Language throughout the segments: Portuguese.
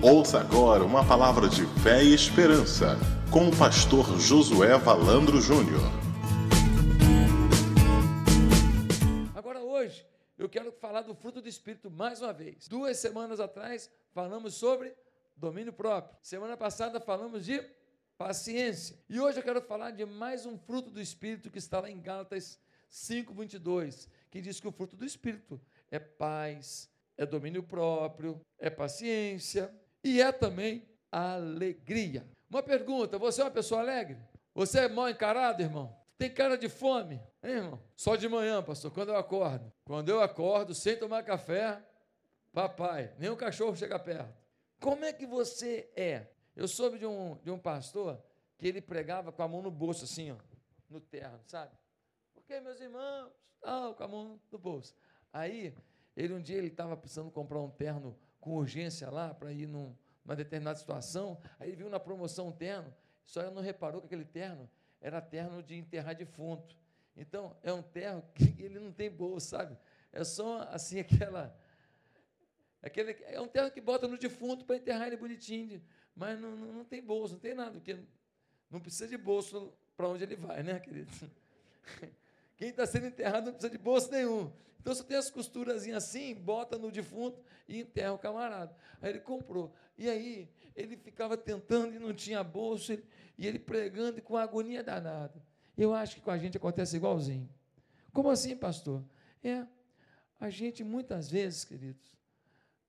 Ouça agora uma palavra de fé e esperança com o pastor Josué Valandro Júnior. Agora hoje eu quero falar do fruto do Espírito mais uma vez. Duas semanas atrás falamos sobre domínio próprio. Semana passada falamos de paciência. E hoje eu quero falar de mais um fruto do Espírito que está lá em Gálatas 5:22, que diz que o fruto do Espírito é paz, é domínio próprio, é paciência, e é também alegria. Uma pergunta: você é uma pessoa alegre? Você é mal encarado, irmão? Tem cara de fome, hein, irmão? Só de manhã, pastor, quando eu acordo. Quando eu acordo, sem tomar café, papai, nem o cachorro chega perto. Como é que você é? Eu soube de um, de um pastor que ele pregava com a mão no bolso, assim, ó, no terno, sabe? Porque, meus irmãos, tal, com a mão no bolso. Aí, ele um dia ele estava precisando comprar um terno com urgência lá para ir num, numa determinada situação, aí ele viu na promoção um terno, só não reparou que aquele terno era terno de enterrar defunto. Então, é um terno que ele não tem bolso, sabe? É só assim aquela. Aquele, é um terno que bota no defunto para enterrar ele bonitinho, mas não, não, não, tem bolso, não tem nada, porque não precisa de bolso para onde ele vai, né, querido? Quem está sendo enterrado não precisa de bolso nenhum. Então você tem as costuras assim, bota no defunto e enterra o camarada. Aí ele comprou. E aí ele ficava tentando e não tinha bolso, e ele pregando e com agonia danada. Eu acho que com a gente acontece igualzinho. Como assim, pastor? É, a gente muitas vezes, queridos,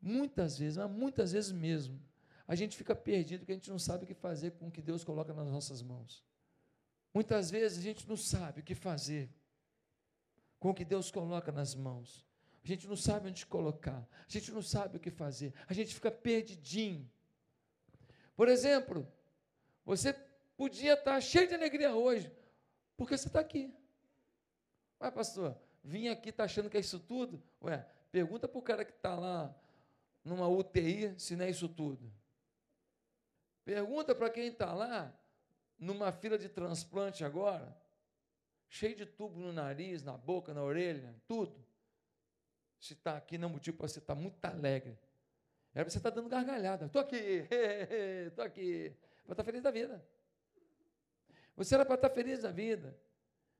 muitas vezes, mas muitas vezes mesmo, a gente fica perdido porque a gente não sabe o que fazer com o que Deus coloca nas nossas mãos. Muitas vezes a gente não sabe o que fazer com o que Deus coloca nas mãos. A gente não sabe onde colocar, a gente não sabe o que fazer, a gente fica perdidinho. Por exemplo, você podia estar cheio de alegria hoje, porque você está aqui. Ué, pastor, vim aqui, está achando que é isso tudo? Ué, pergunta para o cara que está lá numa UTI se não é isso tudo. Pergunta para quem está lá numa fila de transplante agora cheio de tubo no nariz, na boca, na orelha, tudo. Se está aqui, não é motivo para você estar tá muito alegre. Era para você estar tá dando gargalhada. Estou aqui, estou aqui. Para estar tá feliz da vida. Você era para estar feliz da vida,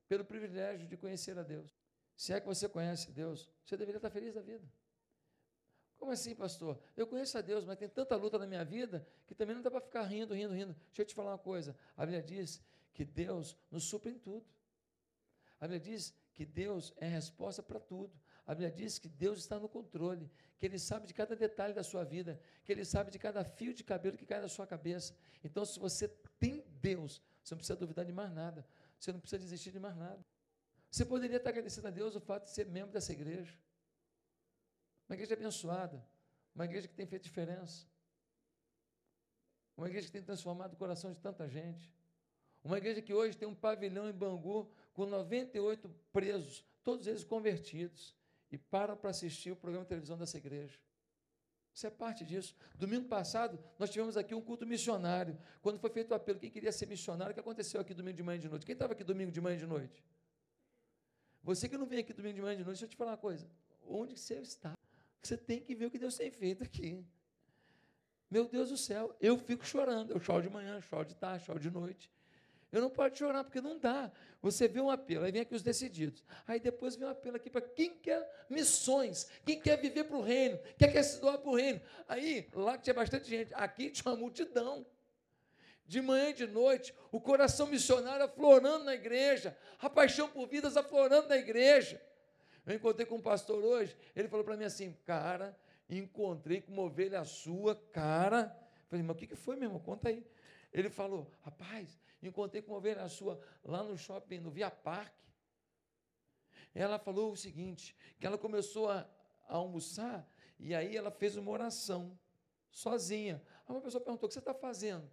pelo privilégio de conhecer a Deus. Se é que você conhece Deus, você deveria estar feliz da vida. Como assim, pastor? Eu conheço a Deus, mas tem tanta luta na minha vida que também não dá para ficar rindo, rindo, rindo. Deixa eu te falar uma coisa. A Bíblia diz que Deus nos supre em tudo. A Bíblia diz que Deus é a resposta para tudo. A Bíblia diz que Deus está no controle, que Ele sabe de cada detalhe da sua vida, que Ele sabe de cada fio de cabelo que cai da sua cabeça. Então, se você tem Deus, você não precisa duvidar de mais nada, você não precisa desistir de mais nada. Você poderia estar agradecendo a Deus o fato de ser membro dessa igreja. Uma igreja abençoada, uma igreja que tem feito diferença, uma igreja que tem transformado o coração de tanta gente, uma igreja que hoje tem um pavilhão em Bangu com 98 presos, todos eles convertidos, e param para assistir o programa de televisão dessa igreja. Isso é parte disso. Domingo passado, nós tivemos aqui um culto missionário. Quando foi feito o apelo, quem queria ser missionário, o que aconteceu aqui domingo de manhã e de noite? Quem estava aqui domingo de manhã e de noite? Você que não vem aqui domingo de manhã e de noite, deixa eu te falar uma coisa. Onde você está? Você tem que ver o que Deus tem feito aqui. Meu Deus do céu, eu fico chorando. Eu choro de manhã, choro de tarde, choro de noite. Eu não pode chorar, porque não dá. Você vê um apelo, aí vem aqui os decididos. Aí depois vem um apelo aqui para quem quer missões, quem quer viver para o reino, quem quer se doar para o reino. Aí, lá tinha bastante gente, aqui tinha uma multidão. De manhã e de noite, o coração missionário aflorando na igreja, a paixão por vidas aflorando na igreja. Eu encontrei com um pastor hoje, ele falou para mim assim, cara, encontrei com uma ovelha sua, cara. Eu falei, mas o que foi, meu irmão? Conta aí. Ele falou, rapaz, Encontrei com uma ovelha sua lá no shopping, no Via Parque. Ela falou o seguinte: que ela começou a, a almoçar e aí ela fez uma oração, sozinha. Aí uma pessoa perguntou: o que você está fazendo?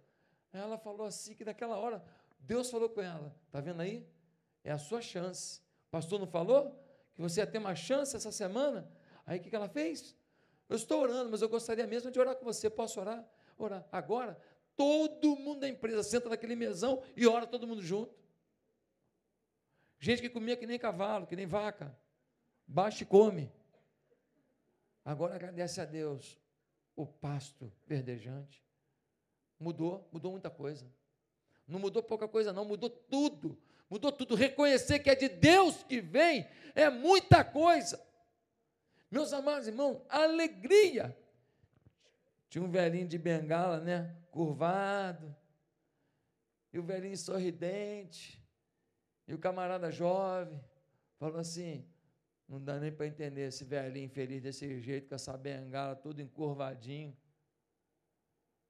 Ela falou assim: que naquela hora Deus falou com ela: está vendo aí? É a sua chance. O pastor não falou que você ia ter uma chance essa semana? Aí o que ela fez? Eu estou orando, mas eu gostaria mesmo de orar com você. Posso orar? Orar. Agora, todo mundo da empresa senta naquele mesão e ora todo mundo junto. Gente que comia que nem cavalo, que nem vaca. Baixa e come. Agora agradece a Deus o pasto verdejante. Mudou, mudou muita coisa. Não mudou pouca coisa, não, mudou tudo. Mudou tudo. Reconhecer que é de Deus que vem é muita coisa. Meus amados irmãos, alegria. Tinha um velhinho de bengala, né? Curvado. E o velhinho sorridente. E o camarada jovem falou assim: não dá nem para entender esse velhinho infeliz desse jeito, com essa bengala, todo encurvadinho.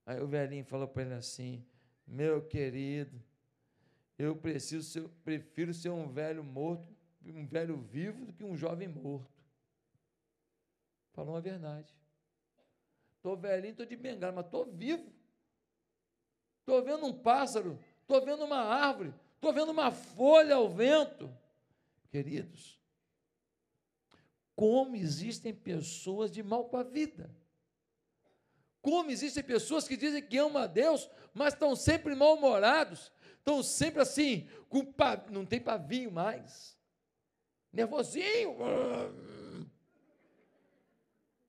Aí o velhinho falou para ele assim: Meu querido, eu preciso ser, prefiro ser um velho morto, um velho vivo, do que um jovem morto. Falou a verdade. Estou velhinho, estou de bengala, mas estou vivo. Estou vendo um pássaro, estou vendo uma árvore, estou vendo uma folha ao vento. Queridos, como existem pessoas de mal com a vida. Como existem pessoas que dizem que amam a Deus, mas estão sempre mal-humorados, estão sempre assim, com pav... não tem pavio mais, nervosinho,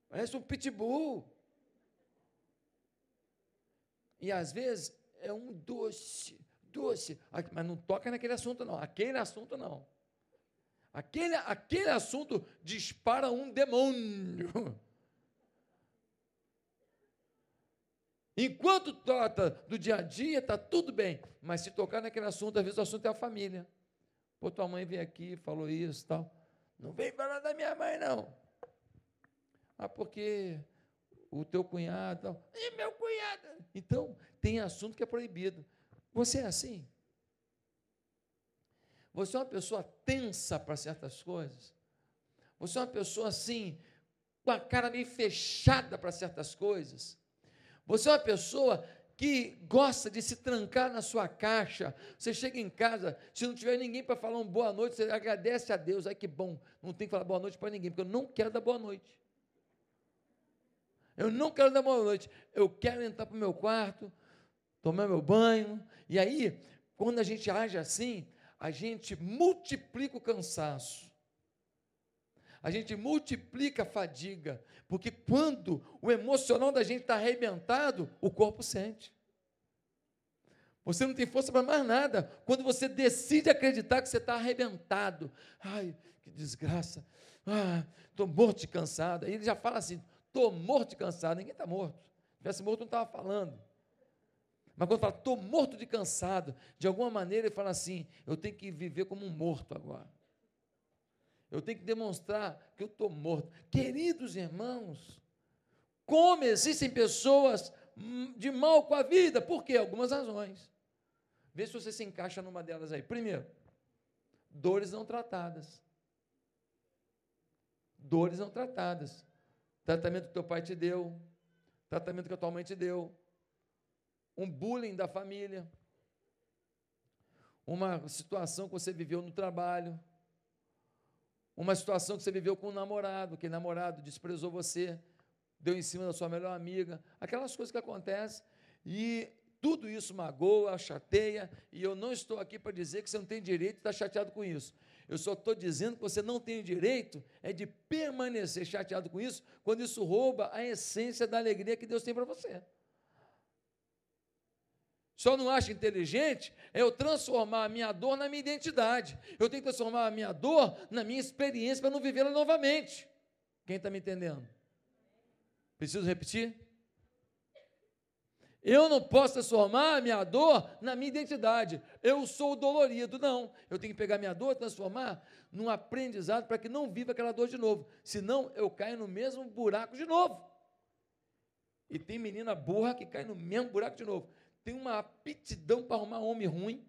parece um pitbull. E às vezes é um doce, doce, mas não toca naquele assunto não, aquele assunto não. Aquele, aquele assunto dispara um demônio. Enquanto trata do dia a dia, está tudo bem. Mas se tocar naquele assunto, às vezes o assunto é a família. Pô, tua mãe veio aqui, falou isso tal. Não vem falar da minha mãe, não. Ah, porque o teu cunhado. Tal. E meu cunhado. Então, tem assunto que é proibido. Você é assim? Você é uma pessoa tensa para certas coisas. Você é uma pessoa assim, com a cara meio fechada para certas coisas. Você é uma pessoa que gosta de se trancar na sua caixa. Você chega em casa, se não tiver ninguém para falar uma boa noite, você agradece a Deus. Ai que bom, não tem que falar boa noite para ninguém, porque eu não quero dar boa noite. Eu não quero dar boa noite. Eu quero entrar para o meu quarto, tomar meu banho. E aí, quando a gente age assim, a gente multiplica o cansaço, a gente multiplica a fadiga, porque quando o emocional da gente está arrebentado, o corpo sente. Você não tem força para mais nada. Quando você decide acreditar que você está arrebentado, ai, que desgraça, ah, estou morto de cansado. Aí ele já fala assim: estou morto de cansado. Ninguém está morto. Se tivesse morto, não estava falando. Mas quando fala, estou morto de cansado, de alguma maneira ele fala assim: eu tenho que viver como um morto agora. Eu tenho que demonstrar que eu estou morto. Queridos irmãos, como existem pessoas de mal com a vida? Por quê? Algumas razões. Vê se você se encaixa numa delas aí. Primeiro, dores não tratadas. Dores não tratadas. Tratamento que teu pai te deu, tratamento que a tua mãe te deu, um bullying da família, uma situação que você viveu no trabalho, uma situação que você viveu com um namorado, que namorado desprezou você, deu em cima da sua melhor amiga, aquelas coisas que acontecem, e tudo isso magoa, chateia, e eu não estou aqui para dizer que você não tem direito de estar chateado com isso. Eu só estou dizendo que você não tem o direito é de permanecer chateado com isso, quando isso rouba a essência da alegria que Deus tem para você. Só não acho inteligente é eu transformar a minha dor na minha identidade. Eu tenho que transformar a minha dor na minha experiência para não vivê-la novamente. Quem está me entendendo? Preciso repetir? Eu não posso transformar a minha dor na minha identidade. Eu sou dolorido. Não. Eu tenho que pegar minha dor e transformar num aprendizado para que não viva aquela dor de novo. Senão eu caio no mesmo buraco de novo. E tem menina burra que cai no mesmo buraco de novo tem uma aptidão para arrumar homem ruim,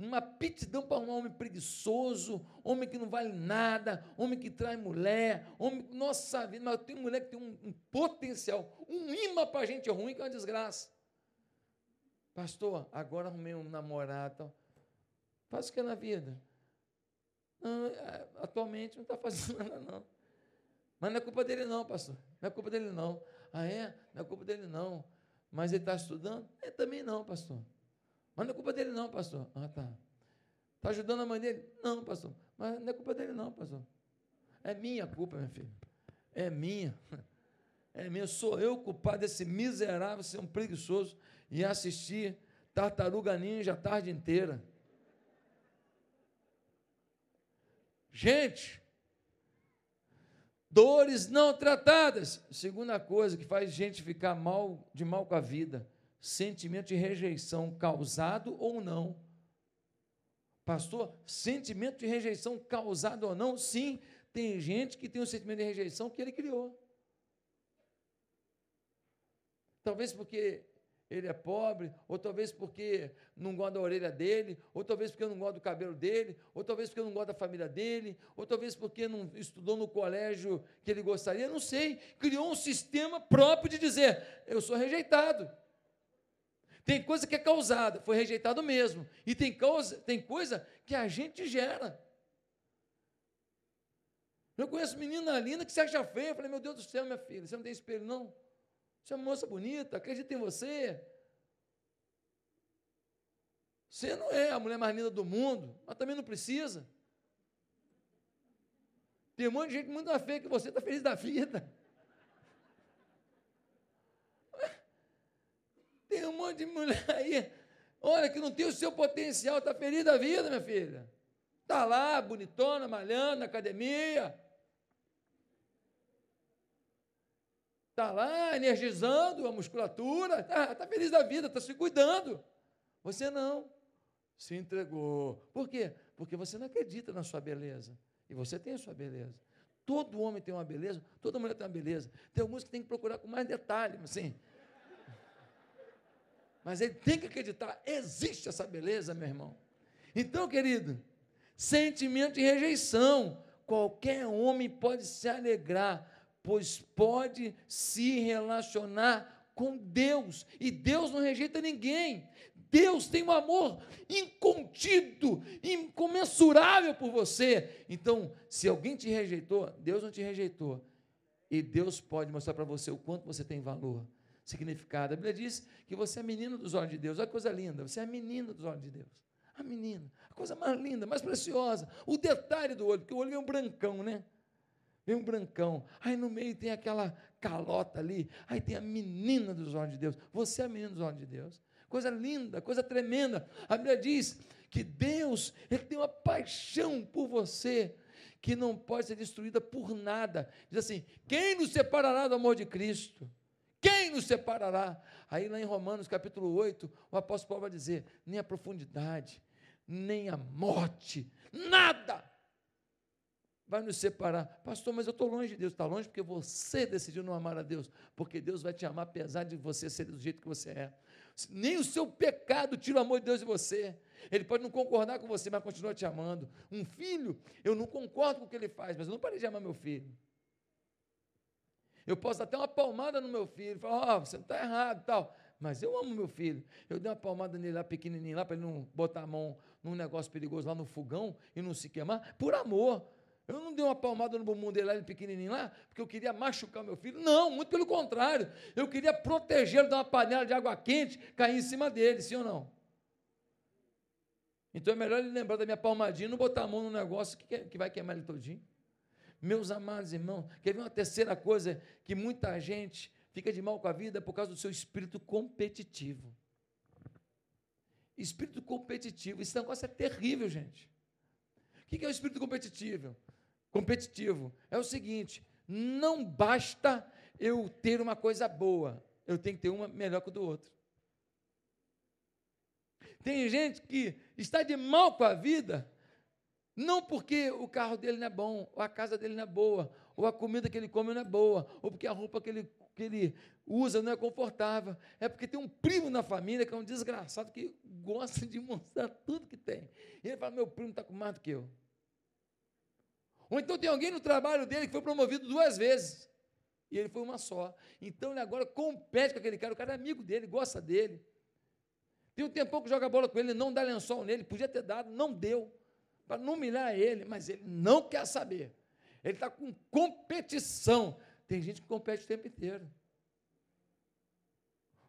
uma aptidão para arrumar homem preguiçoso, homem que não vale nada, homem que traz mulher, homem. Nossa vida, mas tem mulher que tem um, um potencial, um imã para gente ruim, que é uma desgraça. Pastor, agora arrumei um namorado. Faz o que na vida? Não, é, atualmente não está fazendo nada, não. Mas não é culpa dele, não, pastor. Não é culpa dele, não. Ah, é? Não é culpa dele, não. Mas ele está estudando? É, também não, pastor. Mas não é culpa dele, não, pastor. Ah, tá. Está ajudando a mãe dele? Não, pastor. Mas não é culpa dele, não, pastor. É minha culpa, meu filho. É minha. É mesmo, sou eu culpado desse miserável ser um preguiçoso e assistir Tartaruga Ninja a tarde inteira. Gente, dores não tratadas. Segunda coisa que faz gente ficar mal, de mal com a vida, sentimento de rejeição causado ou não. Pastor, sentimento de rejeição causado ou não? Sim, tem gente que tem um sentimento de rejeição que ele criou. Talvez porque ele é pobre, ou talvez porque não gosta da orelha dele, ou talvez porque não gosta do cabelo dele, ou talvez porque não gosta da família dele, ou talvez porque não estudou no colégio que ele gostaria, não sei. Criou um sistema próprio de dizer: eu sou rejeitado. Tem coisa que é causada, foi rejeitado mesmo. E tem, causa, tem coisa que a gente gera. Eu conheço menina linda que se acha feia. Eu falei, meu Deus do céu, minha filha, você não tem espelho, não? Você é uma moça bonita, acredita em você. Você não é a mulher mais linda do mundo, mas também não precisa. Tem um monte de gente muito feia que você, está feliz da vida. Tem um monte de mulher aí, olha, que não tem o seu potencial, está feliz da vida, minha filha. Está lá, bonitona, malhando na academia. Está lá energizando a musculatura, está tá feliz da vida, está se cuidando. Você não. Se entregou. Por quê? Porque você não acredita na sua beleza. E você tem a sua beleza. Todo homem tem uma beleza, toda mulher tem uma beleza. Tem alguns que tem que procurar com mais detalhe, assim. Mas ele tem que acreditar, existe essa beleza, meu irmão. Então, querido, sentimento de rejeição. Qualquer homem pode se alegrar pois pode se relacionar com Deus, e Deus não rejeita ninguém. Deus tem um amor incontido, incomensurável por você. Então, se alguém te rejeitou, Deus não te rejeitou. E Deus pode mostrar para você o quanto você tem valor, significado. A Bíblia diz que você é menino dos olhos de Deus. Olha que coisa linda, você é menino dos olhos de Deus. A menina, a coisa mais linda, mais preciosa. O detalhe do olho, porque o olho é um brancão, né? vem um brancão, aí no meio tem aquela calota ali, aí tem a menina dos olhos de Deus. Você é a menina dos olhos de Deus. Coisa linda, coisa tremenda. A Bíblia diz que Deus, Ele tem uma paixão por você que não pode ser destruída por nada. Diz assim: quem nos separará do amor de Cristo? Nos separará? Aí lá em Romanos capítulo 8, o apóstolo Paulo vai dizer: nem a profundidade, nem a morte, nada vai nos separar. Pastor, mas eu estou longe de Deus. Está longe porque você decidiu não amar a Deus. Porque Deus vai te amar apesar de você ser do jeito que você é. Nem o seu pecado tira o amor de Deus de você. Ele pode não concordar com você, mas continua te amando. Um filho, eu não concordo com o que ele faz, mas eu não parei de amar meu filho. Eu posso dar até uma palmada no meu filho, falar, oh, você não está errado tal. Mas eu amo meu filho. Eu dei uma palmada nele lá, pequenininho, lá, para ele não botar a mão num negócio perigoso lá no fogão e não se queimar, por amor. Eu não dei uma palmada no bumbum dele lá, pequenininho lá, porque eu queria machucar meu filho. Não, muito pelo contrário. Eu queria protegê-lo de uma panela de água quente cair em cima dele, sim ou não? Então é melhor ele lembrar da minha palmadinha e não botar a mão no negócio que, que vai queimar ele todinho. Meus amados irmãos, quer ver uma terceira coisa que muita gente fica de mal com a vida por causa do seu espírito competitivo. Espírito competitivo, esse negócio é terrível, gente. O que é o espírito competitivo? competitivo é o seguinte: não basta eu ter uma coisa boa, eu tenho que ter uma melhor que o do outro. Tem gente que está de mal com a vida, não porque o carro dele não é bom, ou a casa dele não é boa, ou a comida que ele come não é boa, ou porque a roupa que ele, que ele usa não é confortável. É porque tem um primo na família que é um desgraçado que gosta de mostrar tudo que tem. E ele fala: meu primo está com mais do que eu. Ou então tem alguém no trabalho dele que foi promovido duas vezes. E ele foi uma só. Então ele agora compete com aquele cara. O cara é amigo dele, gosta dele. Tem um tempão que joga bola com ele, não dá lençol nele. Podia ter dado, não deu. Para não humilhar ele, mas ele não quer saber. Ele está com competição. Tem gente que compete o tempo inteiro.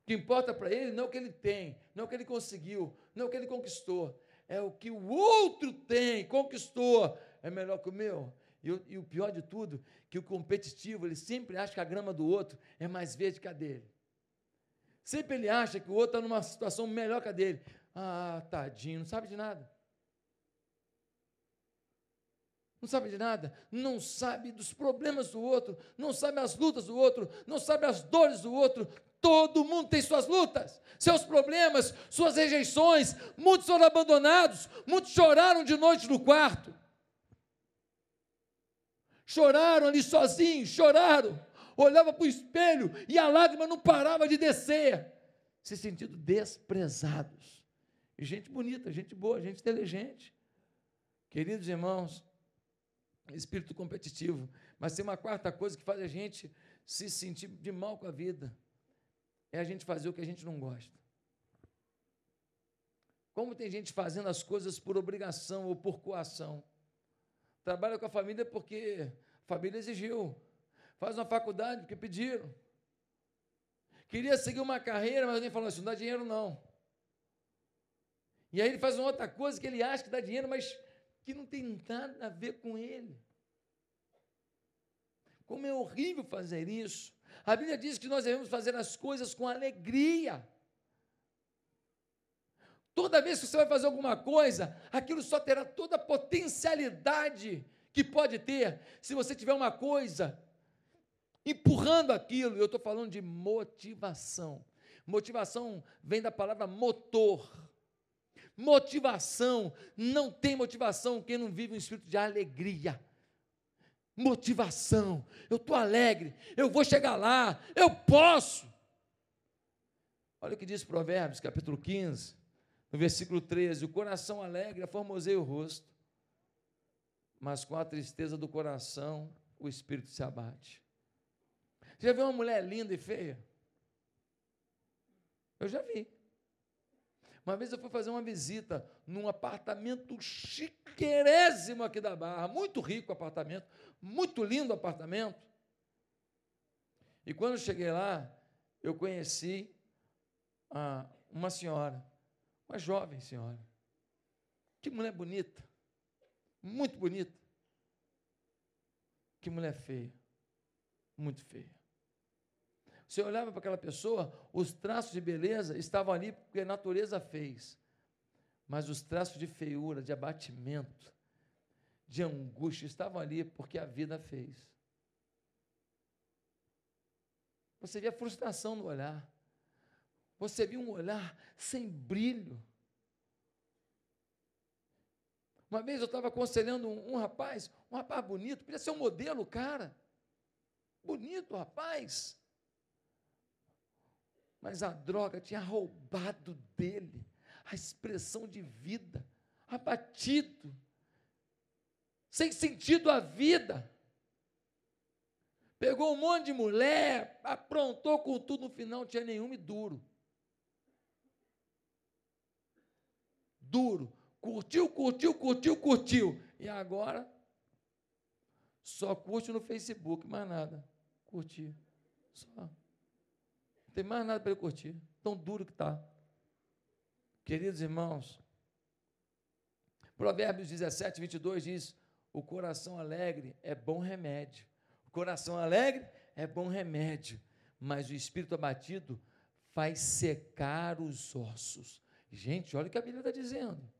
O que importa para ele não é o que ele tem, não é o que ele conseguiu, não é o que ele conquistou, é o que o outro tem, conquistou, é melhor que o meu. E, e o pior de tudo, que o competitivo, ele sempre acha que a grama do outro é mais verde que a dele. Sempre ele acha que o outro está numa situação melhor que a dele. Ah, tadinho, não sabe de nada. Não sabe de nada, não sabe dos problemas do outro, não sabe as lutas do outro, não sabe as dores do outro. Todo mundo tem suas lutas, seus problemas, suas rejeições. Muitos foram abandonados, muitos choraram de noite no quarto. Choraram ali sozinhos, choraram. Olhava para o espelho e a lágrima não parava de descer, se sentindo desprezados. E gente bonita, gente boa, gente inteligente. Queridos irmãos, espírito competitivo. Mas tem uma quarta coisa que faz a gente se sentir de mal com a vida. É a gente fazer o que a gente não gosta. Como tem gente fazendo as coisas por obrigação ou por coação. Trabalha com a família porque a família exigiu. Faz uma faculdade porque pediram. Queria seguir uma carreira, mas alguém falou assim: não dá dinheiro não. E aí ele faz uma outra coisa que ele acha que dá dinheiro, mas que não tem nada a ver com ele. Como é horrível fazer isso. A Bíblia diz que nós devemos fazer as coisas com alegria. Toda vez que você vai fazer alguma coisa, aquilo só terá toda a potencialidade que pode ter se você tiver uma coisa empurrando aquilo. Eu estou falando de motivação. Motivação vem da palavra motor. Motivação, não tem motivação quem não vive um espírito de alegria. Motivação, eu estou alegre, eu vou chegar lá, eu posso. Olha o que diz Provérbios, capítulo 15, no versículo 13: O coração alegre formoseia o rosto, mas com a tristeza do coração o espírito se abate. Você já viu uma mulher linda e feia? Eu já vi. Uma vez eu fui fazer uma visita num apartamento chiquerésimo aqui da Barra, muito rico apartamento, muito lindo apartamento. E quando eu cheguei lá, eu conheci ah, uma senhora, uma jovem senhora. Que mulher bonita, muito bonita. Que mulher feia, muito feia. Você olhava para aquela pessoa, os traços de beleza estavam ali porque a natureza fez. Mas os traços de feiura, de abatimento, de angústia estavam ali porque a vida fez. Você via frustração no olhar. Você viu um olhar sem brilho. Uma vez eu estava aconselhando um, um, rapaz, um rapaz bonito, podia ser um modelo, cara. Bonito, rapaz. Mas a droga tinha roubado dele a expressão de vida, abatido, sem sentido a vida. Pegou um monte de mulher, aprontou com tudo, no final não tinha nenhuma e duro. Duro. Curtiu, curtiu, curtiu, curtiu. E agora só curte no Facebook, mais nada. Curtir. Só. Não tem mais nada para ele curtir. Tão duro que está. Queridos irmãos, Provérbios 17, 22 diz: O coração alegre é bom remédio. O coração alegre é bom remédio, mas o espírito abatido faz secar os ossos. Gente, olha o que a Bíblia está dizendo.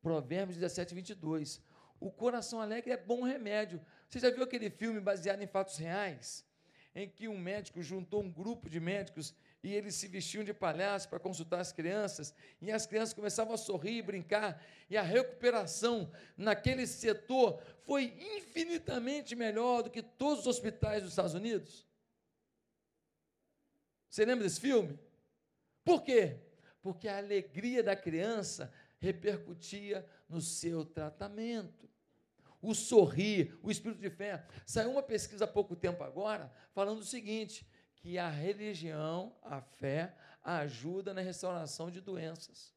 Provérbios 17, 22. O coração alegre é bom remédio. Você já viu aquele filme baseado em fatos reais? Em que um médico juntou um grupo de médicos e eles se vestiam de palhaço para consultar as crianças, e as crianças começavam a sorrir e brincar, e a recuperação naquele setor foi infinitamente melhor do que todos os hospitais dos Estados Unidos. Você lembra desse filme? Por quê? Porque a alegria da criança repercutia no seu tratamento. O sorrir, o espírito de fé. Saiu uma pesquisa há pouco tempo agora falando o seguinte: que a religião, a fé, ajuda na restauração de doenças.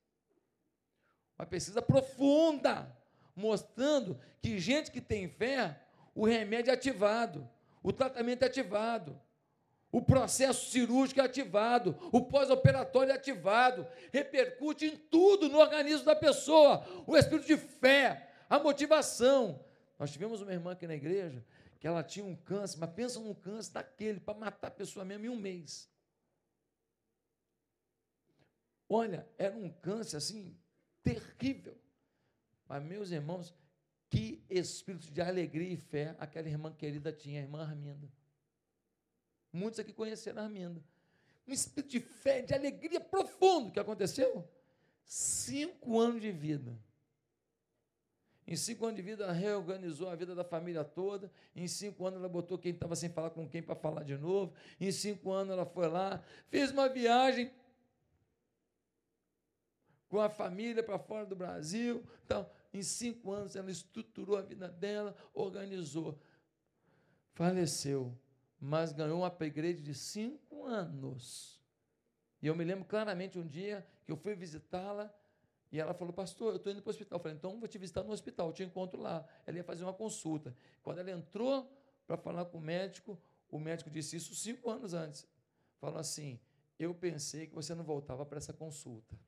Uma pesquisa profunda, mostrando que gente que tem fé, o remédio é ativado, o tratamento é ativado, o processo cirúrgico é ativado, o pós-operatório é ativado, repercute em tudo no organismo da pessoa, o espírito de fé, a motivação. Nós tivemos uma irmã aqui na igreja que ela tinha um câncer, mas pensa num câncer daquele, para matar a pessoa mesmo em um mês. Olha, era um câncer assim, terrível. Mas, meus irmãos, que espírito de alegria e fé aquela irmã querida tinha, a irmã Arminda. Muitos aqui conheceram a Arminda. Um espírito de fé, de alegria profundo. O que aconteceu? Cinco anos de vida. Em cinco anos de vida, ela reorganizou a vida da família toda. Em cinco anos, ela botou quem estava sem falar com quem para falar de novo. Em cinco anos, ela foi lá, fez uma viagem com a família para fora do Brasil. Então, em cinco anos, ela estruturou a vida dela, organizou. Faleceu, mas ganhou um upgrade de cinco anos. E eu me lembro claramente um dia que eu fui visitá-la e ela falou, pastor, eu estou indo para o hospital. Eu falei, então vou te visitar no hospital, eu te encontro lá. Ela ia fazer uma consulta. Quando ela entrou para falar com o médico, o médico disse isso cinco anos antes. Falou assim: Eu pensei que você não voltava para essa consulta.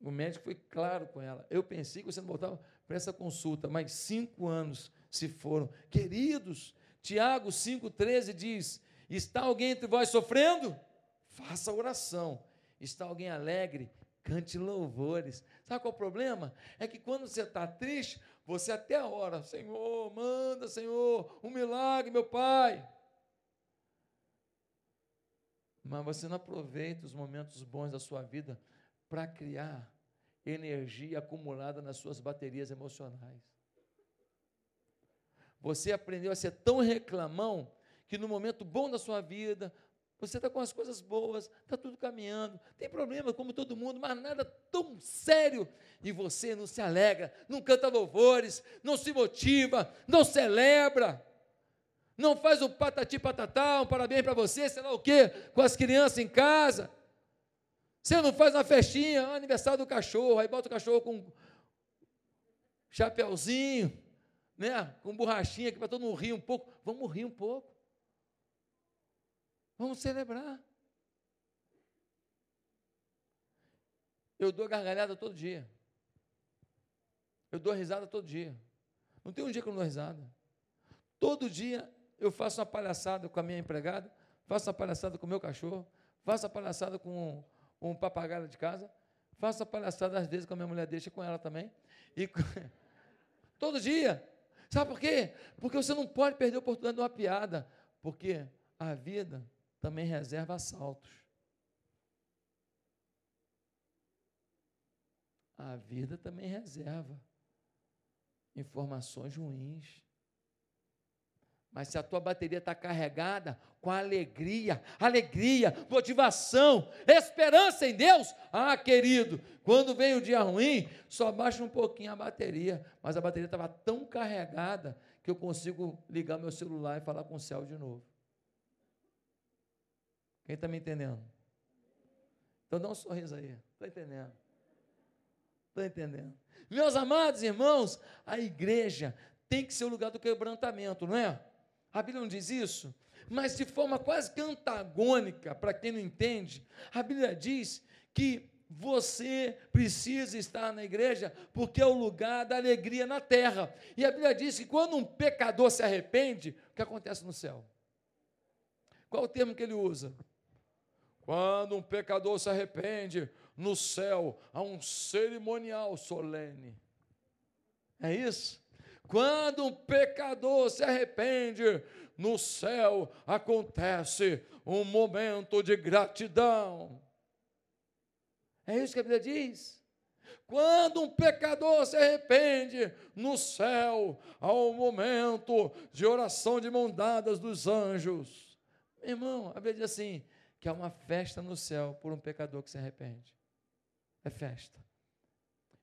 O médico foi claro com ela. Eu pensei que você não voltava para essa consulta, mas cinco anos se foram. Queridos, Tiago 5,13 diz: Está alguém entre vós sofrendo? Faça oração. Está alguém alegre? Cante louvores. Sabe qual é o problema? É que quando você está triste, você até ora, Senhor, manda, Senhor, um milagre, meu Pai. Mas você não aproveita os momentos bons da sua vida para criar energia acumulada nas suas baterias emocionais. Você aprendeu a ser tão reclamão que no momento bom da sua vida, você está com as coisas boas, está tudo caminhando, tem problema como todo mundo, mas nada tão sério. E você não se alegra, não canta louvores, não se motiva, não celebra, não faz um patati patatá, um parabéns para você, sei lá o quê, com as crianças em casa. Você não faz uma festinha, um aniversário do cachorro, aí bota o cachorro com chapéuzinho, né? com borrachinha aqui para todo mundo rir um pouco. Vamos rir um pouco. Vamos celebrar. Eu dou gargalhada todo dia. Eu dou risada todo dia. Não tem um dia que eu não dou risada. Todo dia eu faço uma palhaçada com a minha empregada, faço uma palhaçada com o meu cachorro, faço uma palhaçada com um papagaio de casa, faço a palhaçada às vezes com a minha mulher, deixa com ela também. E todo dia. Sabe por quê? Porque você não pode perder a oportunidade de uma piada, porque a vida também reserva assaltos. A vida também reserva informações ruins. Mas se a tua bateria está carregada com alegria, alegria, motivação, esperança em Deus, ah, querido, quando vem o dia ruim, só baixa um pouquinho a bateria, mas a bateria estava tão carregada que eu consigo ligar meu celular e falar com o céu de novo. Quem está me entendendo? Então dá um sorriso aí, está entendendo? Está entendendo? Meus amados irmãos, a igreja tem que ser o lugar do quebrantamento, não é? A Bíblia não diz isso? Mas de forma quase que antagônica, para quem não entende, a Bíblia diz que você precisa estar na igreja porque é o lugar da alegria na terra. E a Bíblia diz que quando um pecador se arrepende, o que acontece no céu? Qual o termo que ele usa? Quando um pecador se arrepende, no céu há um cerimonial solene. É isso? Quando um pecador se arrepende, no céu acontece um momento de gratidão. É isso que a Bíblia diz. Quando um pecador se arrepende, no céu há um momento de oração de mão dadas dos anjos. Irmão, a Bíblia diz assim: que há uma festa no céu por um pecador que se arrepende. É festa.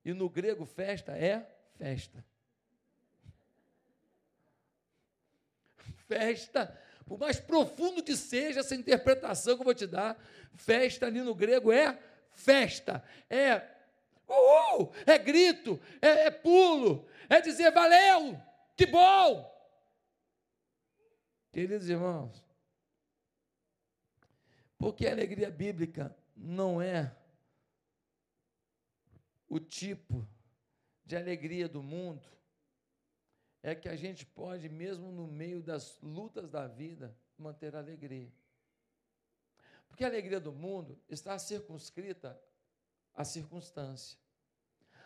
E no grego, festa é festa. festa, por mais profundo que seja essa interpretação que eu vou te dar, festa ali no grego é festa, é uhul, é grito, é, é pulo, é dizer valeu, que bom. Queridos irmãos, porque a alegria bíblica não é o tipo de alegria do mundo é que a gente pode, mesmo no meio das lutas da vida, manter a alegria. Porque a alegria do mundo está circunscrita à circunstância.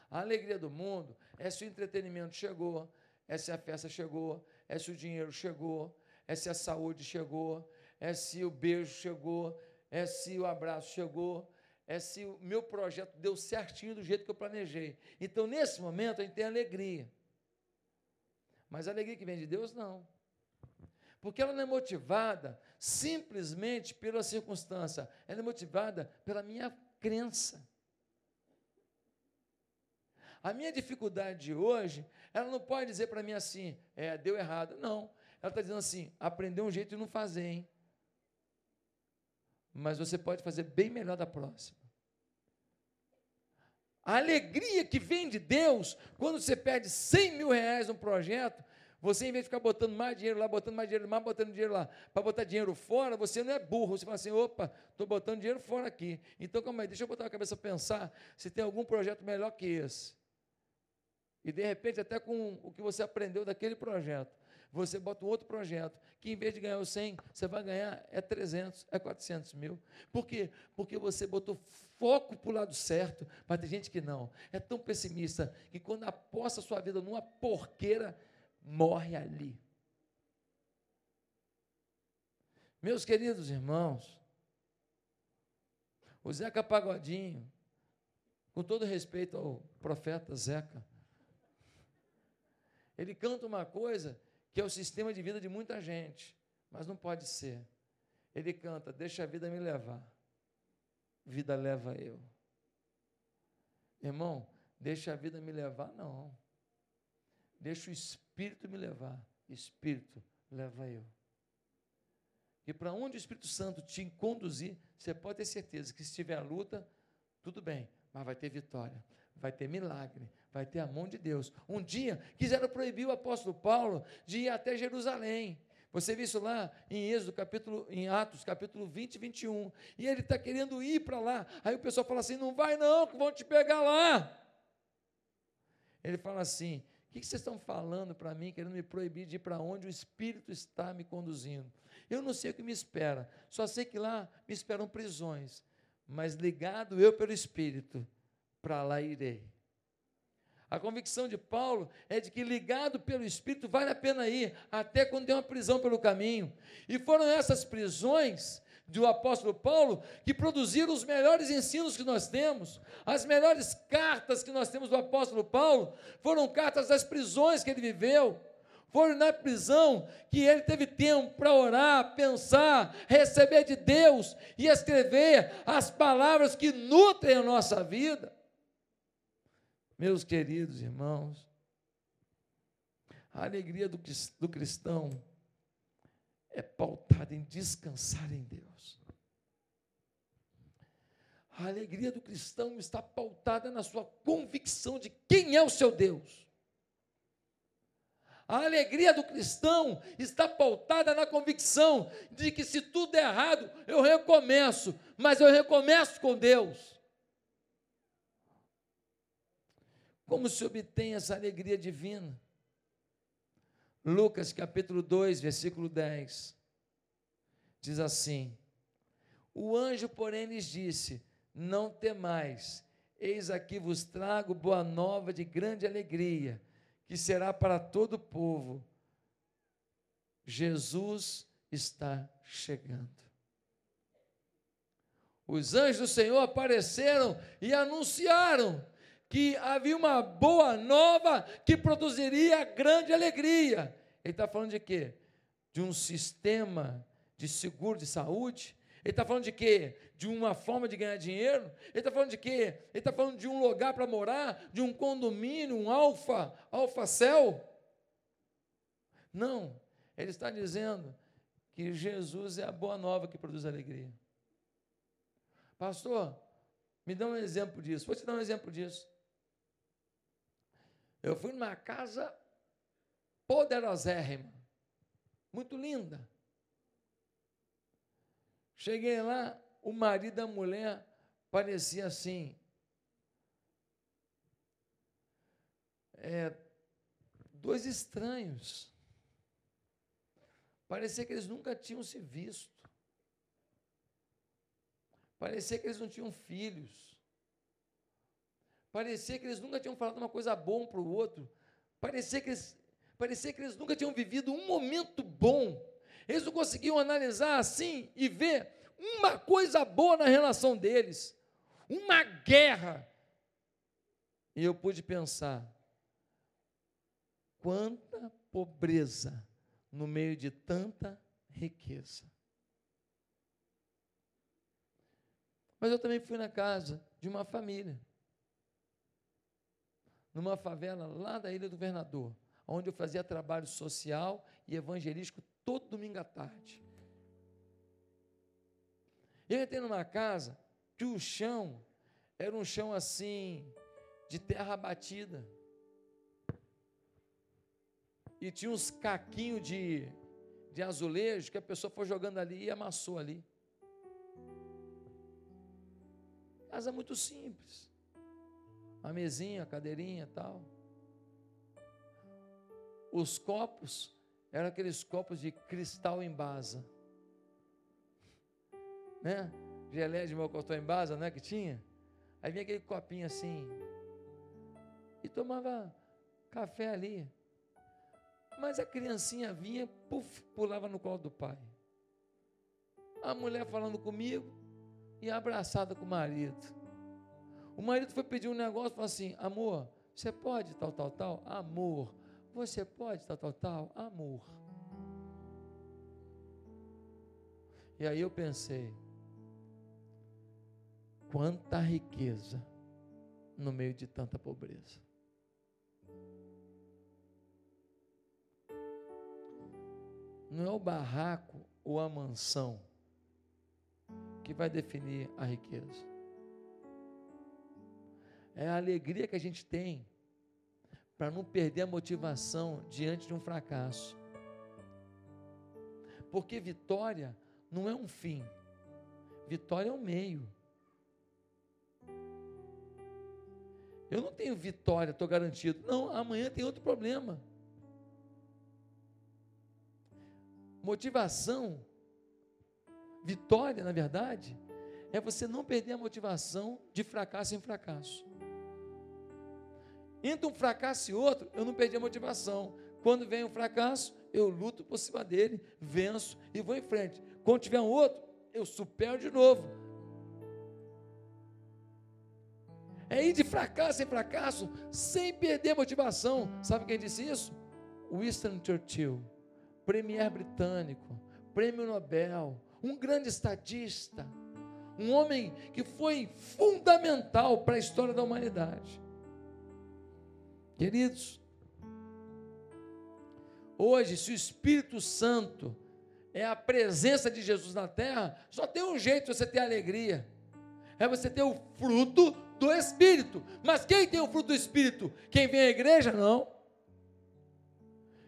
A alegria do mundo é se o entretenimento chegou, é se a festa chegou, é se o dinheiro chegou, é se a saúde chegou, é se o beijo chegou, é se o abraço chegou, é se o meu projeto deu certinho do jeito que eu planejei. Então, nesse momento, a gente tem alegria. Mas a alegria que vem de Deus, não. Porque ela não é motivada simplesmente pela circunstância, ela é motivada pela minha crença. A minha dificuldade de hoje, ela não pode dizer para mim assim, é, deu errado. Não. Ela está dizendo assim, aprendeu um jeito de não fazer, hein? Mas você pode fazer bem melhor da próxima. A alegria que vem de Deus, quando você perde 100 mil reais num projeto, você, em vez de ficar botando mais dinheiro lá, botando mais dinheiro lá, botando dinheiro lá, para botar dinheiro fora, você não é burro. Você fala assim: opa, estou botando dinheiro fora aqui. Então, calma aí, deixa eu botar a cabeça pensar se tem algum projeto melhor que esse. E de repente, até com o que você aprendeu daquele projeto, você bota um outro projeto, que em vez de ganhar os 100, você vai ganhar é 300, é 400 mil. Por quê? Porque você botou foco para o lado certo, mas tem gente que não. É tão pessimista que quando aposta sua vida numa porqueira, morre ali. Meus queridos irmãos, o Zeca Pagodinho, com todo respeito ao profeta Zeca, ele canta uma coisa que é o sistema de vida de muita gente, mas não pode ser. Ele canta: Deixa a vida me levar, vida leva eu. Irmão, deixa a vida me levar, não. Deixa o Espírito me levar, Espírito leva eu. E para onde o Espírito Santo te conduzir, você pode ter certeza que se tiver luta, tudo bem, mas vai ter vitória vai ter milagre, vai ter a mão de Deus. Um dia quiseram proibir o apóstolo Paulo de ir até Jerusalém. Você viu isso lá em Êxodo, capítulo, em Atos, capítulo 20 e 21. E ele está querendo ir para lá. Aí o pessoal fala assim: não vai não, que vão te pegar lá. Ele fala assim: o que vocês estão falando para mim, querendo me proibir de ir para onde o Espírito está me conduzindo? Eu não sei o que me espera, só sei que lá me esperam prisões, mas ligado eu pelo Espírito, para lá irei. A convicção de Paulo é de que, ligado pelo Espírito, vale a pena ir, até quando tem uma prisão pelo caminho. E foram essas prisões do apóstolo Paulo que produziram os melhores ensinos que nós temos. As melhores cartas que nós temos do apóstolo Paulo foram cartas das prisões que ele viveu. Foram na prisão que ele teve tempo para orar, pensar, receber de Deus e escrever as palavras que nutrem a nossa vida. Meus queridos irmãos, a alegria do, do cristão é pautada em descansar em Deus. A alegria do cristão está pautada na sua convicção de quem é o seu Deus. A alegria do cristão está pautada na convicção de que se tudo é errado, eu recomeço, mas eu recomeço com Deus. Como se obtém essa alegria divina? Lucas capítulo 2, versículo 10. Diz assim: O anjo, porém, lhes disse: Não temais, eis aqui vos trago boa nova de grande alegria, que será para todo o povo. Jesus está chegando. Os anjos do Senhor apareceram e anunciaram que havia uma boa nova que produziria grande alegria. Ele está falando de quê? De um sistema de seguro de saúde? Ele está falando de quê? De uma forma de ganhar dinheiro? Ele está falando de quê? Ele está falando de um lugar para morar? De um condomínio, um alfa, alfa céu? Não. Ele está dizendo que Jesus é a boa nova que produz alegria. Pastor, me dá um exemplo disso. Vou te dar um exemplo disso. Eu fui numa casa poderosérrima, muito linda. Cheguei lá, o marido da mulher parecia assim. é, dois estranhos. Parecia que eles nunca tinham se visto. Parecia que eles não tinham filhos. Parecia que eles nunca tinham falado uma coisa boa para o outro. Parecia que, eles, parecia que eles nunca tinham vivido um momento bom. Eles não conseguiam analisar assim e ver uma coisa boa na relação deles. Uma guerra. E eu pude pensar: quanta pobreza no meio de tanta riqueza. Mas eu também fui na casa de uma família, numa favela lá da Ilha do Governador, onde eu fazia trabalho social e evangelístico todo domingo à tarde. Eu entrei numa casa que o chão era um chão assim, de terra batida. E tinha uns caquinhos de, de azulejo que a pessoa foi jogando ali e amassou ali. Casa muito simples. A mesinha, a cadeirinha e tal. Os copos eram aqueles copos de cristal em basa. Né? Gelé de mocotó em basa, né? Que tinha. Aí vinha aquele copinho assim. E tomava café ali. Mas a criancinha vinha, puf, pulava no colo do pai. A mulher falando comigo e abraçada com o marido. O marido foi pedir um negócio e falou assim: amor, você pode tal, tal, tal? Amor. Você pode tal, tal, tal? Amor. E aí eu pensei, quanta riqueza no meio de tanta pobreza. Não é o barraco ou a mansão que vai definir a riqueza. É a alegria que a gente tem para não perder a motivação diante de um fracasso. Porque vitória não é um fim, vitória é um meio. Eu não tenho vitória, estou garantido. Não, amanhã tem outro problema. Motivação, vitória, na verdade, é você não perder a motivação de fracasso em fracasso. Entre um fracasso e outro, eu não perdi a motivação. Quando vem um fracasso, eu luto por cima dele, venço e vou em frente. Quando tiver um outro, eu supero de novo. É ir de fracasso em fracasso sem perder motivação. Sabe quem disse isso? Winston Churchill premier britânico, prêmio Nobel, um grande estadista, um homem que foi fundamental para a história da humanidade. Queridos, hoje, se o Espírito Santo é a presença de Jesus na terra, só tem um jeito você ter alegria: é você ter o fruto do Espírito. Mas quem tem o fruto do Espírito? Quem vem à igreja? Não.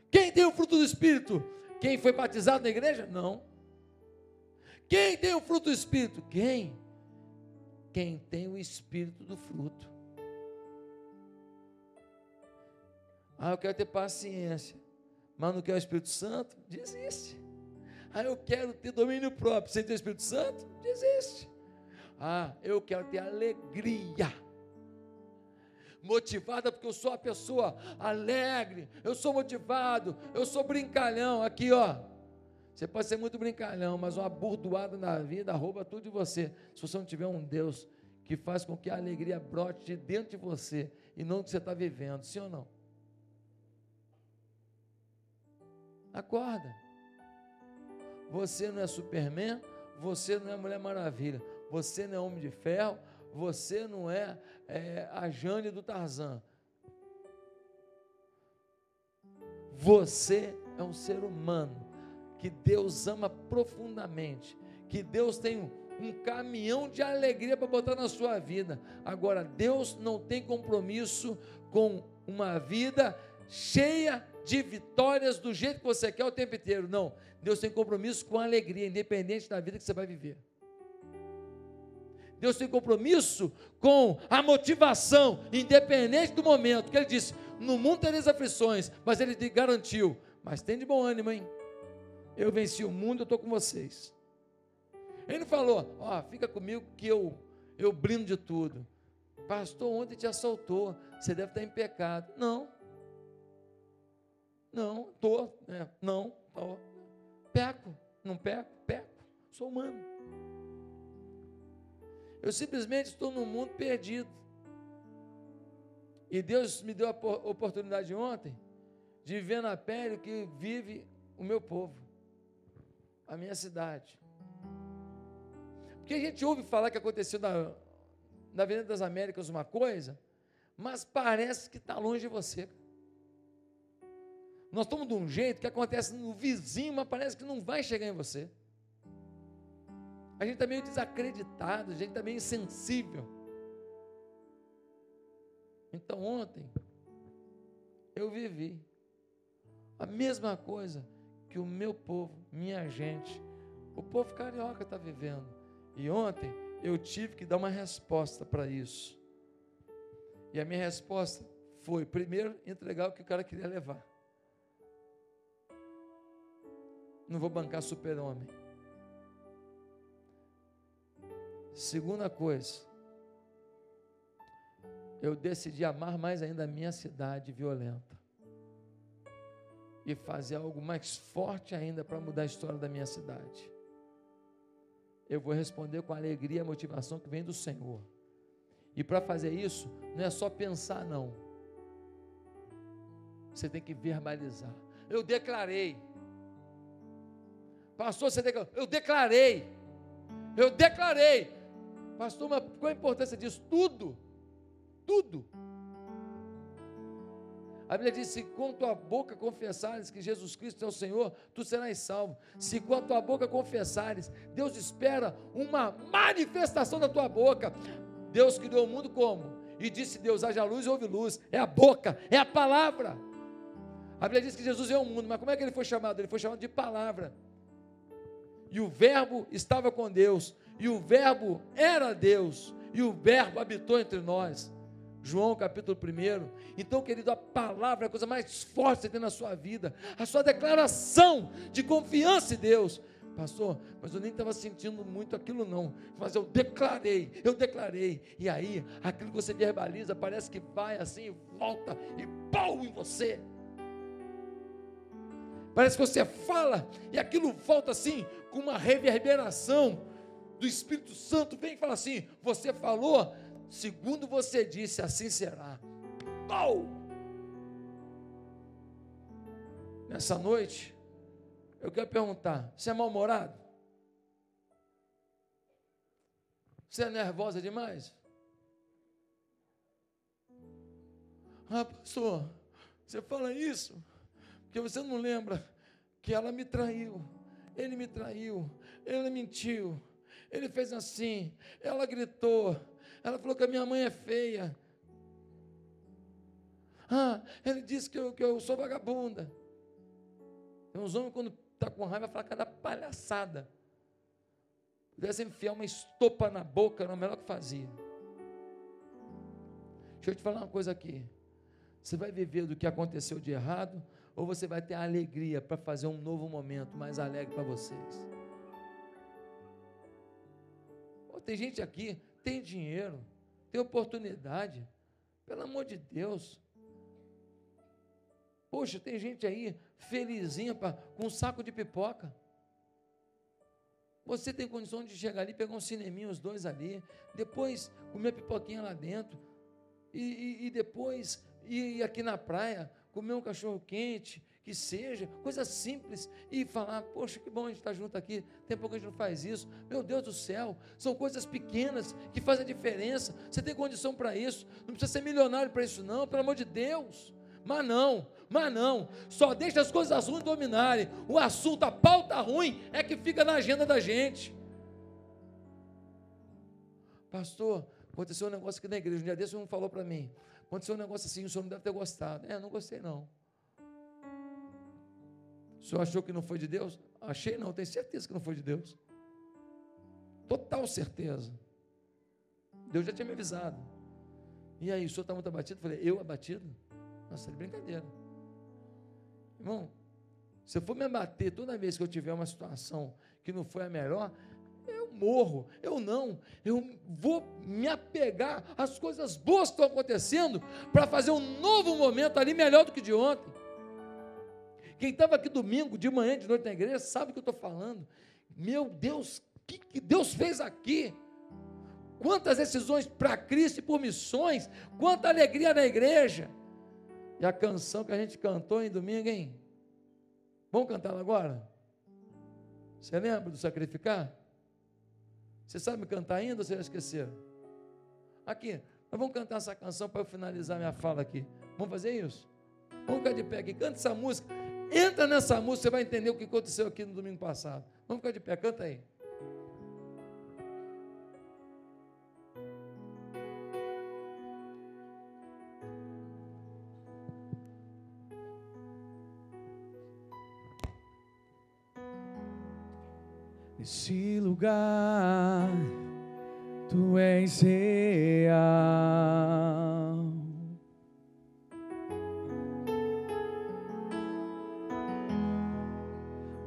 Quem tem o fruto do Espírito? Quem foi batizado na igreja? Não. Quem tem o fruto do Espírito? Quem? Quem tem o Espírito do fruto. Ah, eu quero ter paciência, mas não quero o Espírito Santo? Desiste. Ah, eu quero ter domínio próprio, sem ter o Espírito Santo? Desiste. Ah, eu quero ter alegria motivada porque eu sou uma pessoa alegre, eu sou motivado, eu sou brincalhão. Aqui, ó. Você pode ser muito brincalhão, mas uma burdoada na vida rouba tudo de você. Se você não tiver um Deus que faz com que a alegria brote de dentro de você e não que você está vivendo, sim ou não? Acorda. Você não é Superman, você não é Mulher Maravilha, você não é Homem de Ferro, você não é, é a Jane do Tarzan. Você é um ser humano que Deus ama profundamente, que Deus tem um, um caminhão de alegria para botar na sua vida. Agora, Deus não tem compromisso com uma vida cheia de vitórias do jeito que você quer o tempo inteiro. Não, Deus tem compromisso com a alegria, independente da vida que você vai viver. Deus tem compromisso com a motivação, independente do momento. Que ele disse: no mundo tereis aflições, mas ele te garantiu, mas tem de bom ânimo, hein? Eu venci o mundo, eu estou com vocês. Ele falou, ó, fica comigo que eu, eu brindo de tudo. Pastor, ontem te assaltou, você deve estar em pecado. Não. Não, estou, é, não, tô. peco, não peco, peco, sou humano. Eu simplesmente estou num mundo perdido. E Deus me deu a oportunidade ontem de viver na pele o que vive o meu povo, a minha cidade. Porque a gente ouve falar que aconteceu na, na Avenida das Américas uma coisa, mas parece que está longe de você. Nós estamos de um jeito que acontece no vizinho, mas parece que não vai chegar em você. A gente está meio desacreditado, a gente está meio insensível. Então ontem eu vivi a mesma coisa que o meu povo, minha gente, o povo carioca está vivendo. E ontem eu tive que dar uma resposta para isso. E a minha resposta foi: primeiro, entregar o que o cara queria levar. Não vou bancar super-homem. Segunda coisa, eu decidi amar mais ainda a minha cidade violenta. E fazer algo mais forte ainda para mudar a história da minha cidade. Eu vou responder com alegria e motivação que vem do Senhor. E para fazer isso, não é só pensar, não. Você tem que verbalizar. Eu declarei. Pastor, você declarou. Eu declarei. Eu declarei. Pastor, mas qual a importância disso? Tudo tudo. A Bíblia diz: se com tua boca confessares que Jesus Cristo é o Senhor, tu serás salvo. Se com a tua boca confessares, Deus espera uma manifestação da tua boca. Deus criou o mundo como? E disse Deus: haja luz e houve luz. É a boca, é a palavra. A Bíblia diz que Jesus é o mundo, mas como é que ele foi chamado? Ele foi chamado de palavra. E o Verbo estava com Deus, e o Verbo era Deus, e o Verbo habitou entre nós. João capítulo 1. Então, querido, a palavra é a coisa mais forte que você tem na sua vida. A sua declaração de confiança em Deus. Pastor, mas eu nem estava sentindo muito aquilo não. Mas eu declarei, eu declarei. E aí, aquilo que você verbaliza parece que vai assim, volta e pau em você. Parece que você fala e aquilo volta assim, com uma reverberação do Espírito Santo. Vem e fala assim: Você falou, segundo você disse, assim será. Pau! Nessa noite, eu quero perguntar: você é mal-humorado? Você é nervosa demais? Ah, pastor, você fala isso porque você não lembra que ela me traiu, ele me traiu, ele mentiu, ele fez assim, ela gritou, ela falou que a minha mãe é feia. Ah, ele disse que eu, que eu sou vagabunda. Tem uns homens, quando está com raiva, falam cada palhaçada. Pudesse enfiar uma estopa na boca, era o melhor que fazia. Deixa eu te falar uma coisa aqui. Você vai viver do que aconteceu de errado, ou você vai ter a alegria para fazer um novo momento mais alegre para vocês? tem gente aqui tem dinheiro, tem oportunidade. Pelo amor de Deus. Poxa, tem gente aí felizinha pra, com um saco de pipoca. Você tem condição de chegar ali, pegar um cineminho, os dois ali, depois comer pipoquinha lá dentro, e, e, e depois ir aqui na praia, comer um cachorro quente, que seja, coisa simples, e falar, poxa, que bom a gente estar junto aqui, tem pouco que a gente não faz isso, meu Deus do céu, são coisas pequenas que fazem a diferença, você tem condição para isso, não precisa ser milionário para isso não, pelo amor de Deus, mas não, mas não, só deixa as coisas ruins dominarem, o assunto, a pauta ruim é que fica na agenda da gente, pastor, aconteceu um negócio aqui na igreja, um dia desse um falou para mim, aconteceu um negócio assim, o senhor não deve ter gostado, é, não gostei não, o senhor achou que não foi de Deus? Achei não, tenho certeza que não foi de Deus. Total certeza. Deus já tinha me avisado. E aí, o senhor está muito abatido? Eu falei, eu abatido? Nossa, é brincadeira. Irmão, se eu for me abater toda vez que eu tiver uma situação que não foi a melhor, morro. Eu não. Eu vou me apegar às coisas boas que estão acontecendo para fazer um novo momento ali melhor do que de ontem. Quem estava aqui domingo, de manhã, de noite na igreja, sabe o que eu estou falando. Meu Deus, o que, que Deus fez aqui? Quantas decisões para Cristo e por missões, quanta alegria na igreja. E a canção que a gente cantou em domingo, hein? Vamos cantá-la agora? Você lembra do sacrificar? Você sabe cantar ainda ou você já esqueceu? Aqui, nós vamos cantar essa canção para eu finalizar minha fala aqui. Vamos fazer isso? Vamos ficar de pé aqui, canta essa música. Entra nessa música, você vai entender o que aconteceu aqui no domingo passado. Vamos ficar de pé, canta aí. Nesse lugar, tu és real.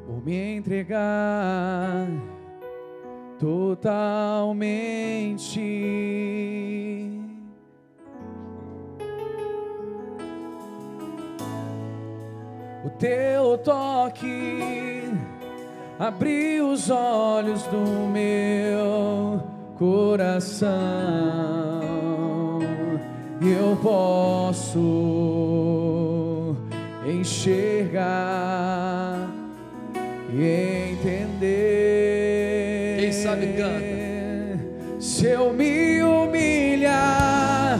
Vou me entregar totalmente. O teu toque abriu os olhos do meu coração. Eu posso enxergar e entender. Quem sabe canta. Se eu me humilhar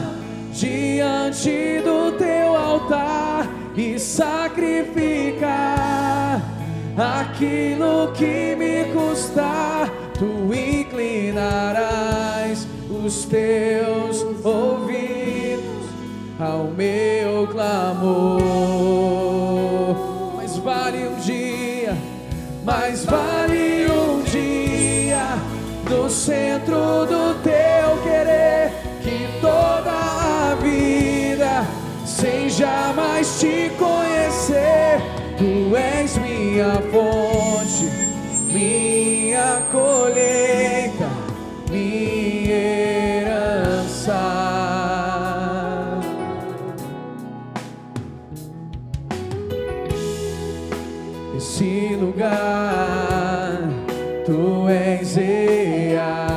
diante do teu altar e sacrificar aquilo que me custar, tu inclinarás os teus ouvidos ao meu clamor. Mas vale um dia, mas vale um dia no centro do teu querer que toda a vida sem jamais te conhecer. Tu és minha fonte, minha colheita, minha herança. Esse lugar, tu és real.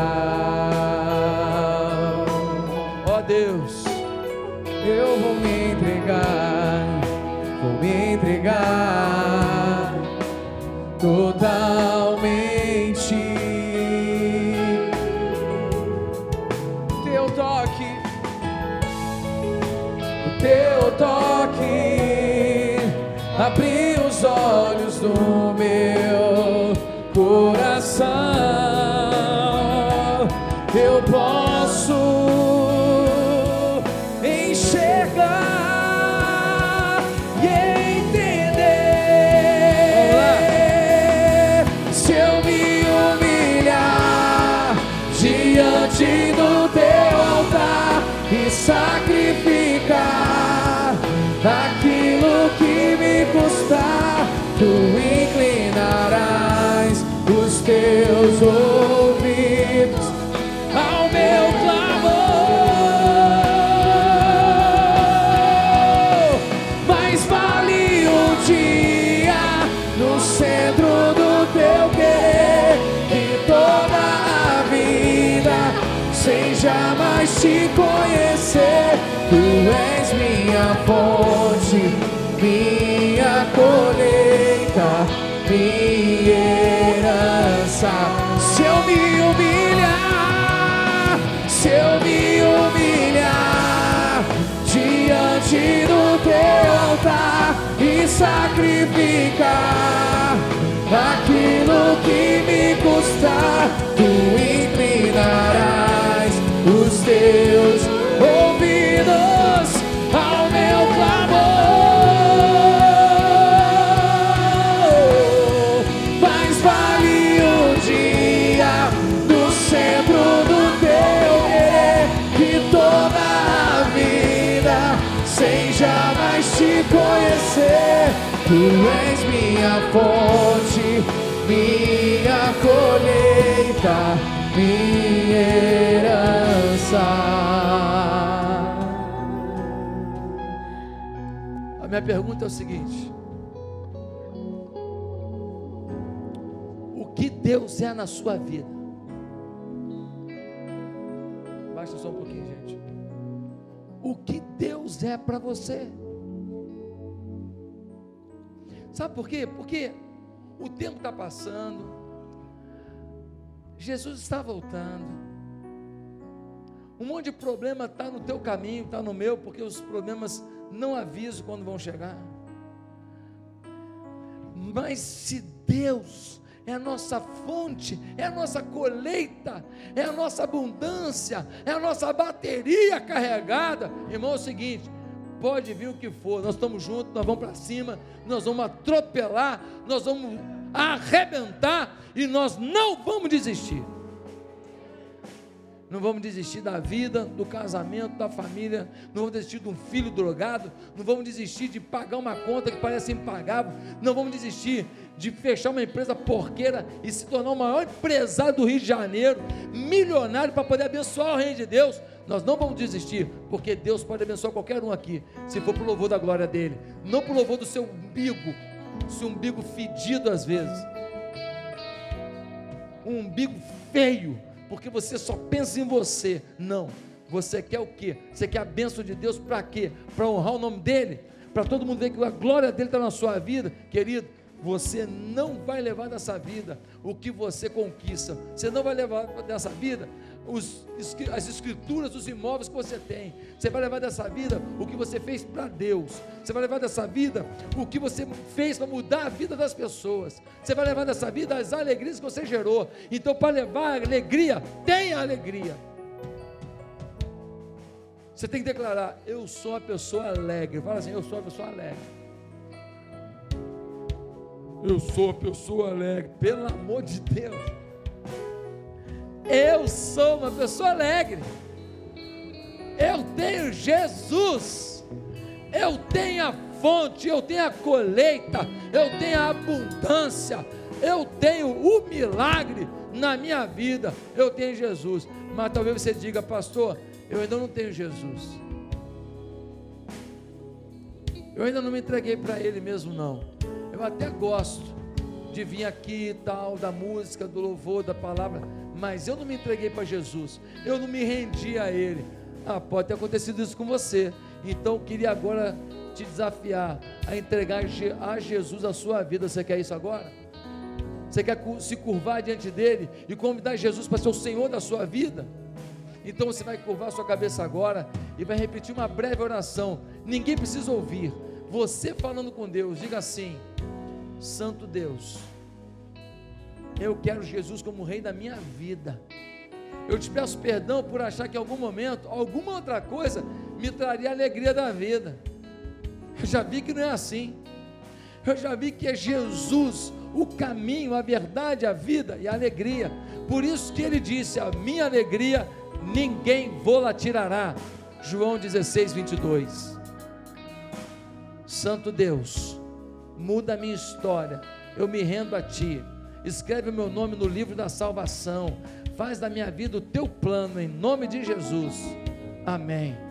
Sacrificar aquilo que me custar, minha fonte, minha colheita, minha herança. A minha pergunta é o seguinte: O que Deus é na sua vida? Baixa só um pouquinho, gente. O que Deus é para você? Sabe por quê? Porque o tempo está passando, Jesus está voltando, um monte de problema está no teu caminho, está no meu, porque os problemas não avisam quando vão chegar. Mas se Deus é a nossa fonte, é a nossa colheita, é a nossa abundância, é a nossa bateria carregada, irmão, é o seguinte: pode vir o que for, nós estamos juntos, nós vamos para cima, nós vamos atropelar, nós vamos arrebentar e nós não vamos desistir. Não vamos desistir da vida, do casamento, da família, não vamos desistir de um filho drogado, não vamos desistir de pagar uma conta que parece impagável, não vamos desistir de fechar uma empresa porqueira e se tornar o maior empresário do Rio de Janeiro, milionário para poder abençoar o reino de Deus. Nós não vamos desistir, porque Deus pode abençoar qualquer um aqui, se for para o louvor da glória dele, não para o louvor do seu umbigo, seu umbigo fedido às vezes, um umbigo feio, porque você só pensa em você. Não, você quer o quê? Você quer a bênção de Deus para quê? Para honrar o nome dele? Para todo mundo ver que a glória dele está na sua vida, querido. Você não vai levar dessa vida o que você conquista. Você não vai levar dessa vida os, as escrituras dos imóveis que você tem. Você vai levar dessa vida o que você fez para Deus. Você vai levar dessa vida o que você fez para mudar a vida das pessoas. Você vai levar dessa vida as alegrias que você gerou. Então, para levar alegria, tenha alegria. Você tem que declarar: Eu sou uma pessoa alegre. Fala assim: Eu sou uma pessoa alegre. Eu sou uma pessoa alegre. Pelo amor de Deus. Eu sou uma pessoa alegre. Eu tenho Jesus. Eu tenho a fonte, eu tenho a colheita, eu tenho a abundância, eu tenho o milagre na minha vida. Eu tenho Jesus. Mas talvez você diga, pastor, eu ainda não tenho Jesus. Eu ainda não me entreguei para Ele mesmo, não. Eu até gosto de vir aqui e tal, da música, do louvor, da palavra mas eu não me entreguei para Jesus, eu não me rendi a Ele. Ah, pode ter acontecido isso com você. Então eu queria agora te desafiar a entregar a Jesus a sua vida. Você quer isso agora? Você quer se curvar diante dele e convidar Jesus para ser o Senhor da sua vida? Então você vai curvar sua cabeça agora e vai repetir uma breve oração. Ninguém precisa ouvir. Você falando com Deus, diga assim: Santo Deus eu quero Jesus como rei da minha vida. Eu te peço perdão por achar que em algum momento, alguma outra coisa me traria alegria da vida. Eu já vi que não é assim. Eu já vi que é Jesus o caminho, a verdade, a vida e a alegria. Por isso que ele disse: A minha alegria ninguém vou-la tirará. João 16, 22. Santo Deus, muda a minha história. Eu me rendo a Ti escreve o meu nome no livro da salvação, faz da minha vida o teu plano, em nome de Jesus. Amém.